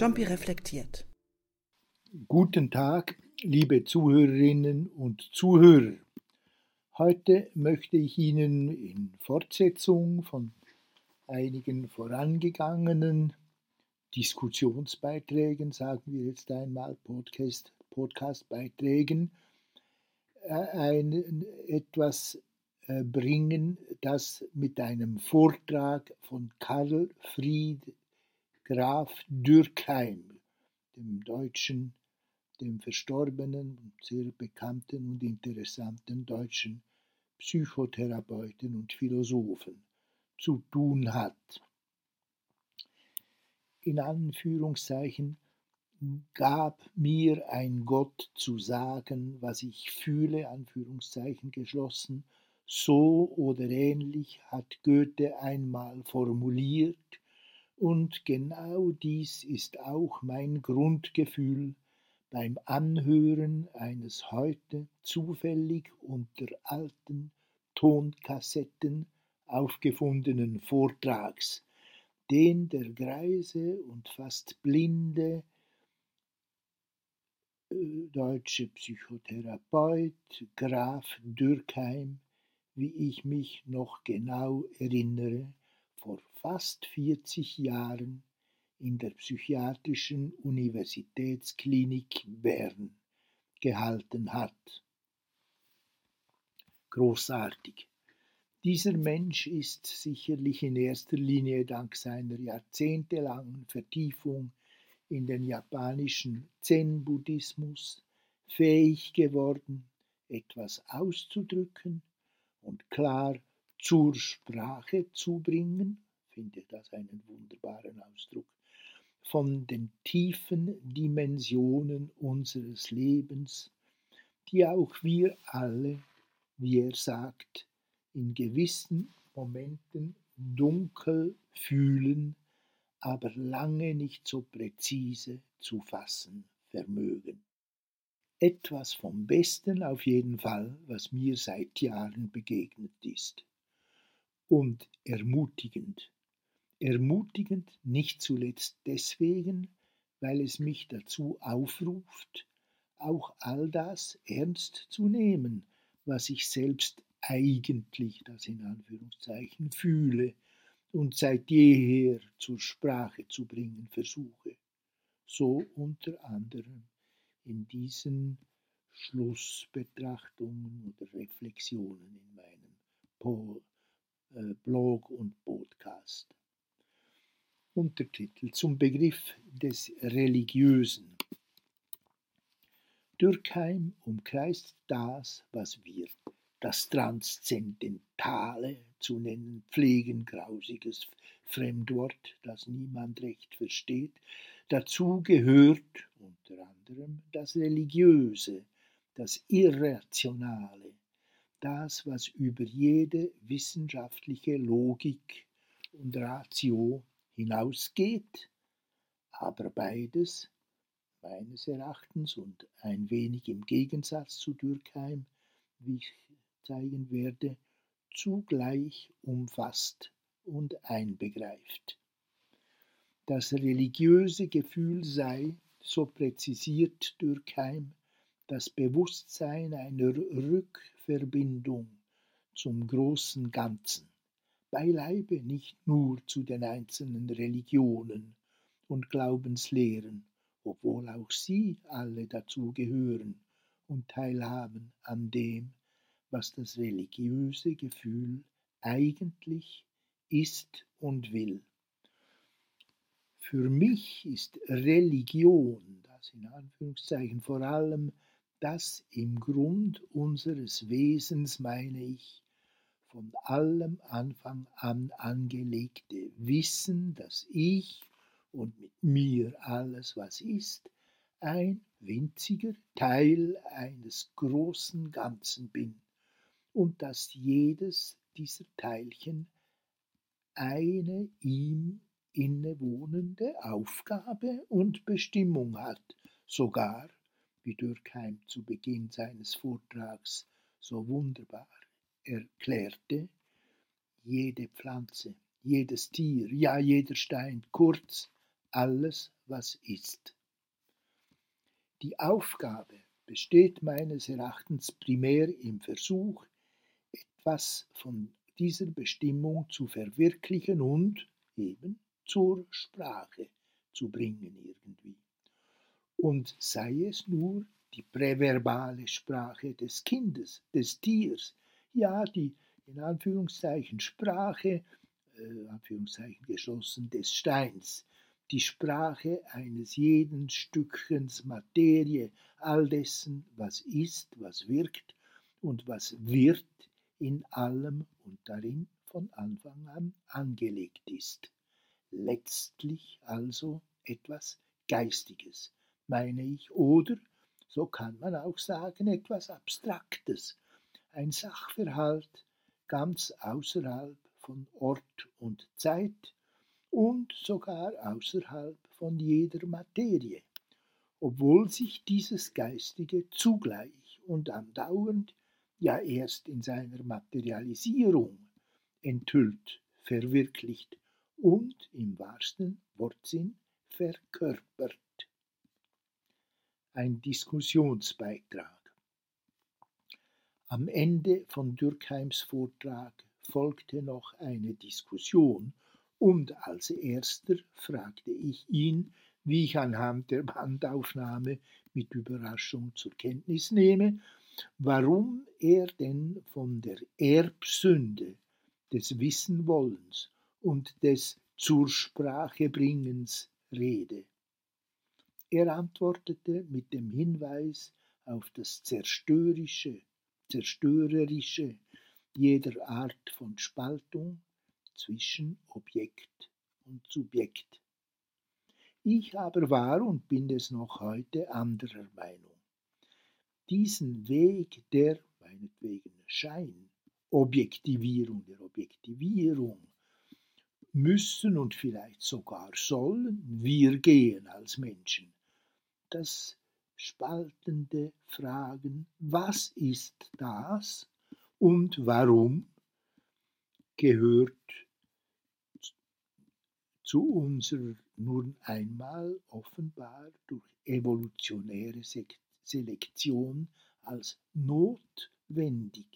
Jumpy reflektiert. Guten Tag, liebe Zuhörerinnen und Zuhörer. Heute möchte ich Ihnen in Fortsetzung von einigen vorangegangenen Diskussionsbeiträgen, sagen wir jetzt einmal Podcast, Podcastbeiträgen, äh, ein, etwas äh, bringen, das mit einem Vortrag von Karl Fried Graf Dürkheim, dem deutschen, dem verstorbenen, sehr bekannten und interessanten deutschen Psychotherapeuten und Philosophen zu tun hat. In Anführungszeichen gab mir ein Gott zu sagen, was ich fühle, Anführungszeichen geschlossen, so oder ähnlich hat Goethe einmal formuliert, und genau dies ist auch mein Grundgefühl beim Anhören eines heute zufällig unter alten Tonkassetten aufgefundenen Vortrags, den der greise und fast blinde äh, deutsche Psychotherapeut Graf Dürkheim, wie ich mich noch genau erinnere, vor fast 40 Jahren in der Psychiatrischen Universitätsklinik Bern gehalten hat. Großartig. Dieser Mensch ist sicherlich in erster Linie dank seiner jahrzehntelangen Vertiefung in den japanischen Zen-Buddhismus fähig geworden, etwas auszudrücken und klar zur Sprache zu bringen, finde das einen wunderbaren Ausdruck, von den tiefen Dimensionen unseres Lebens, die auch wir alle, wie er sagt, in gewissen Momenten dunkel fühlen aber lange nicht so präzise zu fassen vermögen. Etwas vom Besten auf jeden Fall, was mir seit Jahren begegnet ist. Und ermutigend. Ermutigend nicht zuletzt deswegen, weil es mich dazu aufruft, auch all das ernst zu nehmen, was ich selbst eigentlich, das in Anführungszeichen, fühle, und seit jeher zur Sprache zu bringen versuche. So unter anderem in diesen Schlussbetrachtungen oder Reflexionen in meinem äh, Blog und Podcast. Untertitel zum Begriff des Religiösen. Dürkheim umkreist das, was wir das Transzendentale zu nennen pflegen, grausiges Fremdwort, das niemand recht versteht. Dazu gehört unter anderem das Religiöse, das Irrationale, das, was über jede wissenschaftliche Logik und Ratio hinausgeht, aber beides, meines Erachtens und ein wenig im Gegensatz zu Dürkheim, wie ich zeigen werde, zugleich umfasst und einbegreift. Das religiöse Gefühl sei, so präzisiert Dürkheim, das Bewusstsein einer Rückverbindung zum großen Ganzen, beileibe nicht nur zu den einzelnen Religionen und Glaubenslehren, obwohl auch sie alle dazu gehören und teilhaben an dem, was das religiöse Gefühl eigentlich ist und will. Für mich ist Religion, das in Anführungszeichen vor allem das im Grund unseres Wesens, meine ich, von allem Anfang an angelegte Wissen, dass ich und mit mir alles, was ist, ein winziger Teil eines großen Ganzen bin und dass jedes dieser Teilchen eine ihm innewohnende Aufgabe und Bestimmung hat, sogar, wie Dürkheim zu Beginn seines Vortrags so wunderbar erklärte, jede Pflanze, jedes Tier, ja jeder Stein, kurz alles, was ist. Die Aufgabe besteht meines Erachtens primär im Versuch, etwas von dieser Bestimmung zu verwirklichen und eben zur Sprache zu bringen irgendwie. Und sei es nur die präverbale Sprache des Kindes, des Tiers, ja, die in Anführungszeichen Sprache, äh, Anführungszeichen geschlossen, des Steins, die Sprache eines jeden Stückchens Materie, all dessen, was ist, was wirkt und was wird in allem und darin von Anfang an angelegt ist. Letztlich also etwas Geistiges, meine ich, oder, so kann man auch sagen, etwas Abstraktes, ein Sachverhalt ganz außerhalb von Ort und Zeit und sogar außerhalb von jeder Materie, obwohl sich dieses Geistige zugleich und andauernd, ja erst in seiner Materialisierung enthüllt, verwirklicht und im wahrsten Wortsinn verkörpert. Ein Diskussionsbeitrag. Am Ende von Dürkheims Vortrag folgte noch eine Diskussion und als erster fragte ich ihn, wie ich anhand der Bandaufnahme mit Überraschung zur Kenntnis nehme, warum er denn von der Erbsünde des Wissenwollens und des zur Sprache bringens rede. Er antwortete mit dem Hinweis auf das zerstörische, zerstörerische jeder Art von Spaltung zwischen Objekt und Subjekt. Ich aber war und bin es noch heute anderer Meinung. Diesen Weg der, meinetwegen, Schein, Objektivierung der Objektivierung müssen und vielleicht sogar sollen wir gehen als Menschen. Das spaltende Fragen, was ist das und warum, gehört zu unserer nun einmal offenbar durch evolutionäre Selektion als notwendig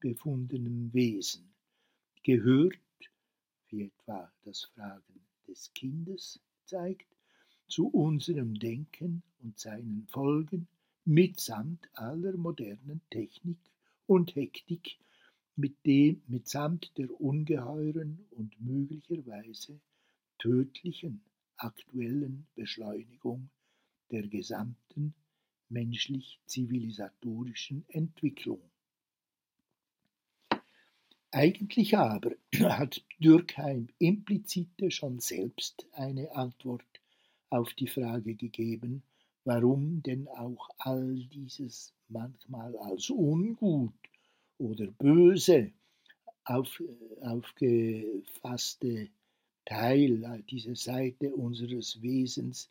befundenen Wesen gehört, wie etwa das Fragen des Kindes zeigt, zu unserem Denken und seinen Folgen mitsamt aller modernen Technik und Hektik, mit dem mitsamt der ungeheuren und möglicherweise tödlichen aktuellen Beschleunigung der gesamten menschlich-zivilisatorischen Entwicklung. Eigentlich aber hat Dürkheim implizite schon selbst eine Antwort auf die Frage gegeben, warum denn auch all dieses manchmal als ungut oder böse auf, aufgefasste Teil, diese Seite unseres Wesens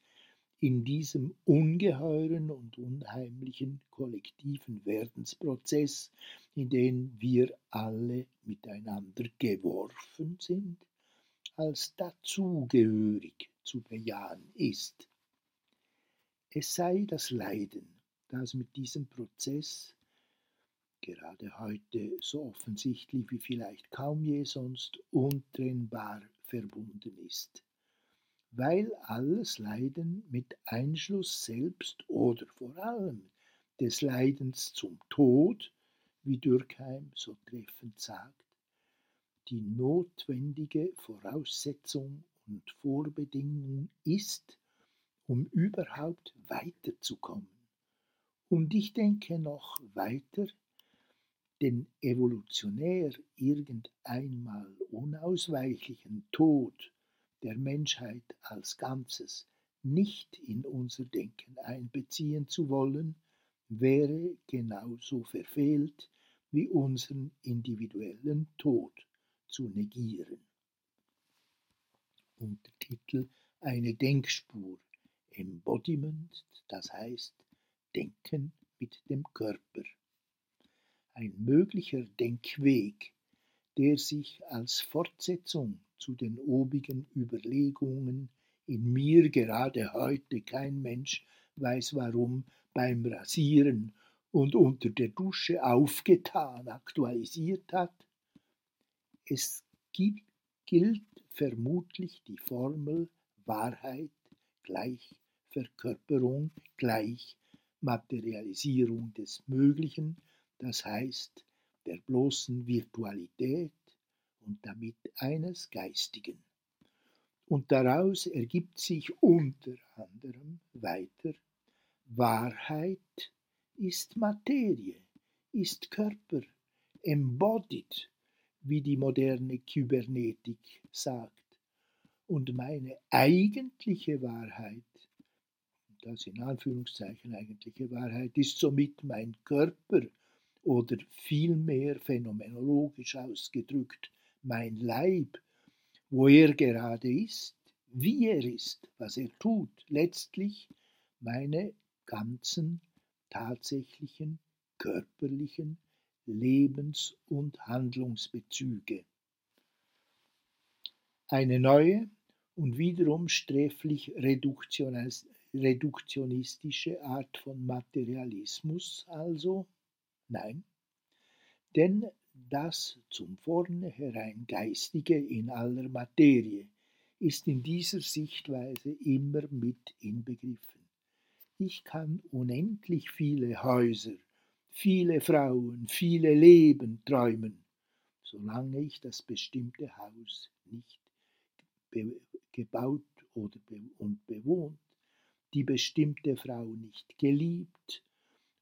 in diesem ungeheuren und unheimlichen kollektiven Werdensprozess, in den wir alle miteinander geworfen sind, als dazugehörig zu bejahen ist. Es sei das Leiden, das mit diesem Prozess gerade heute so offensichtlich wie vielleicht kaum je sonst untrennbar verbunden ist weil alles Leiden mit Einschluss selbst oder vor allem des Leidens zum Tod, wie Dürkheim so treffend sagt, die notwendige Voraussetzung und Vorbedingung ist, um überhaupt weiterzukommen. Und ich denke noch weiter, den evolutionär irgendeinmal unausweichlichen Tod der Menschheit als Ganzes nicht in unser Denken einbeziehen zu wollen, wäre genauso verfehlt wie unseren individuellen Tod zu negieren. Untertitel Eine Denkspur, Embodiment, das heißt Denken mit dem Körper. Ein möglicher Denkweg, der sich als Fortsetzung zu den obigen Überlegungen in mir gerade heute kein Mensch weiß warum beim Rasieren und unter der Dusche aufgetan, aktualisiert hat? Es gibt, gilt vermutlich die Formel Wahrheit gleich Verkörperung gleich Materialisierung des Möglichen, das heißt der bloßen Virtualität und damit eines Geistigen. Und daraus ergibt sich unter anderem weiter, Wahrheit ist Materie, ist Körper, embodied, wie die moderne Kybernetik sagt. Und meine eigentliche Wahrheit, das in Anführungszeichen eigentliche Wahrheit, ist somit mein Körper oder vielmehr phänomenologisch ausgedrückt mein Leib, wo er gerade ist, wie er ist, was er tut, letztlich meine ganzen tatsächlichen körperlichen Lebens- und Handlungsbezüge. Eine neue und wiederum sträflich reduktionistische Art von Materialismus also? Nein, denn das zum Vornherein Geistige in aller Materie ist in dieser Sichtweise immer mit inbegriffen. Ich kann unendlich viele Häuser, viele Frauen, viele Leben träumen, solange ich das bestimmte Haus nicht gebaut oder be und bewohnt, die bestimmte Frau nicht geliebt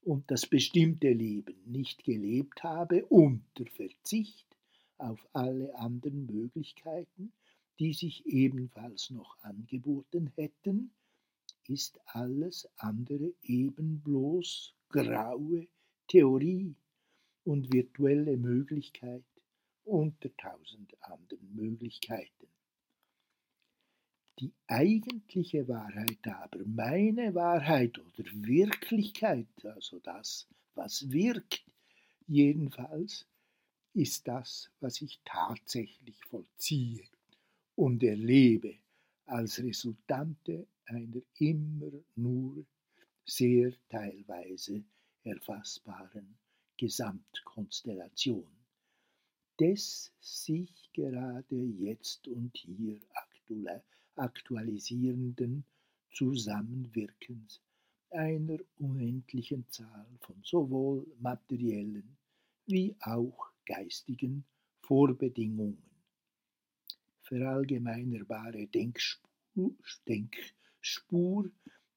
und das bestimmte Leben nicht gelebt habe unter Verzicht auf alle anderen Möglichkeiten, die sich ebenfalls noch angeboten hätten, ist alles andere eben bloß graue Theorie und virtuelle Möglichkeit unter tausend anderen Möglichkeiten. Die eigentliche Wahrheit aber, meine Wahrheit oder Wirklichkeit, also das, was wirkt, jedenfalls, ist das, was ich tatsächlich vollziehe und erlebe als Resultante einer immer nur sehr teilweise erfassbaren Gesamtkonstellation des sich gerade jetzt und hier aktualisierenden Zusammenwirkens einer unendlichen Zahl von sowohl materiellen wie auch geistigen Vorbedingungen. Verallgemeinerbare Denkspur, Denkspur,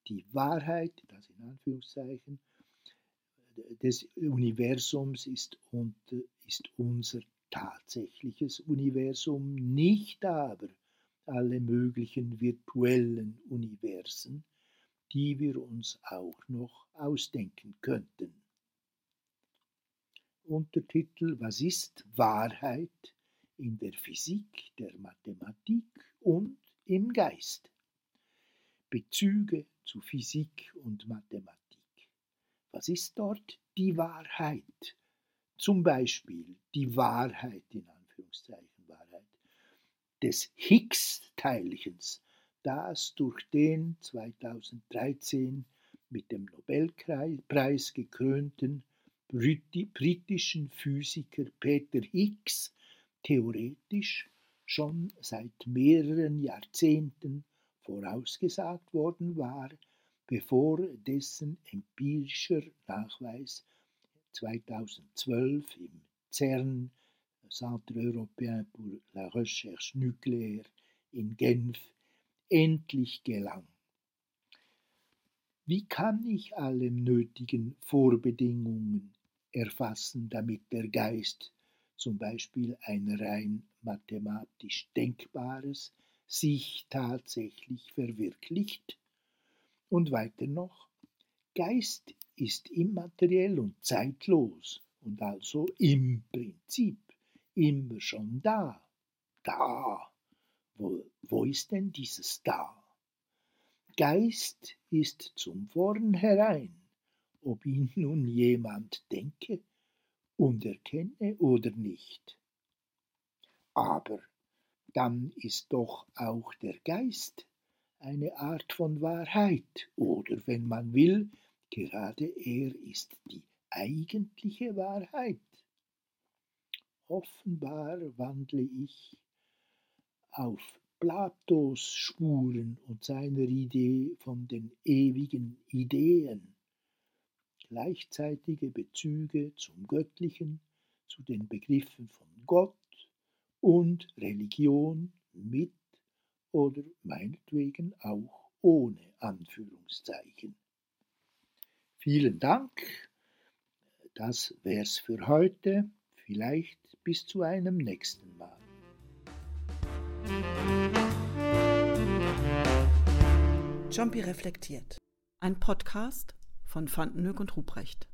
die Wahrheit, das in Anführungszeichen, des Universums ist, und, ist unser tatsächliches Universum, nicht aber alle möglichen virtuellen Universen, die wir uns auch noch ausdenken könnten. Untertitel Was ist Wahrheit in der Physik, der Mathematik und im Geist? Bezüge zu Physik und Mathematik. Was ist dort die Wahrheit? Zum Beispiel die Wahrheit in Anführungszeichen des Higgs-Teilchens, das durch den 2013 mit dem Nobelpreis gekrönten britischen Physiker Peter Higgs theoretisch schon seit mehreren Jahrzehnten vorausgesagt worden war, bevor dessen empirischer Nachweis 2012 im CERN Centre européen pour la recherche nucléaire in Genf endlich gelang. Wie kann ich alle nötigen Vorbedingungen erfassen, damit der Geist zum Beispiel ein rein mathematisch Denkbares sich tatsächlich verwirklicht? Und weiter noch, Geist ist immateriell und zeitlos und also im Prinzip immer schon da. Da. Wo, wo ist denn dieses Da? Geist ist zum Vornherein, ob ihn nun jemand denke und erkenne oder nicht. Aber dann ist doch auch der Geist eine Art von Wahrheit oder, wenn man will, gerade er ist die eigentliche Wahrheit. Offenbar wandle ich auf Platos Spuren und seiner Idee von den ewigen Ideen. Gleichzeitige Bezüge zum Göttlichen, zu den Begriffen von Gott und Religion mit oder meinetwegen auch ohne Anführungszeichen. Vielen Dank. Das wär's für heute. Vielleicht bis zu einem nächsten Mal. Jumpy reflektiert. Ein Podcast von Fandenhoek und Ruprecht.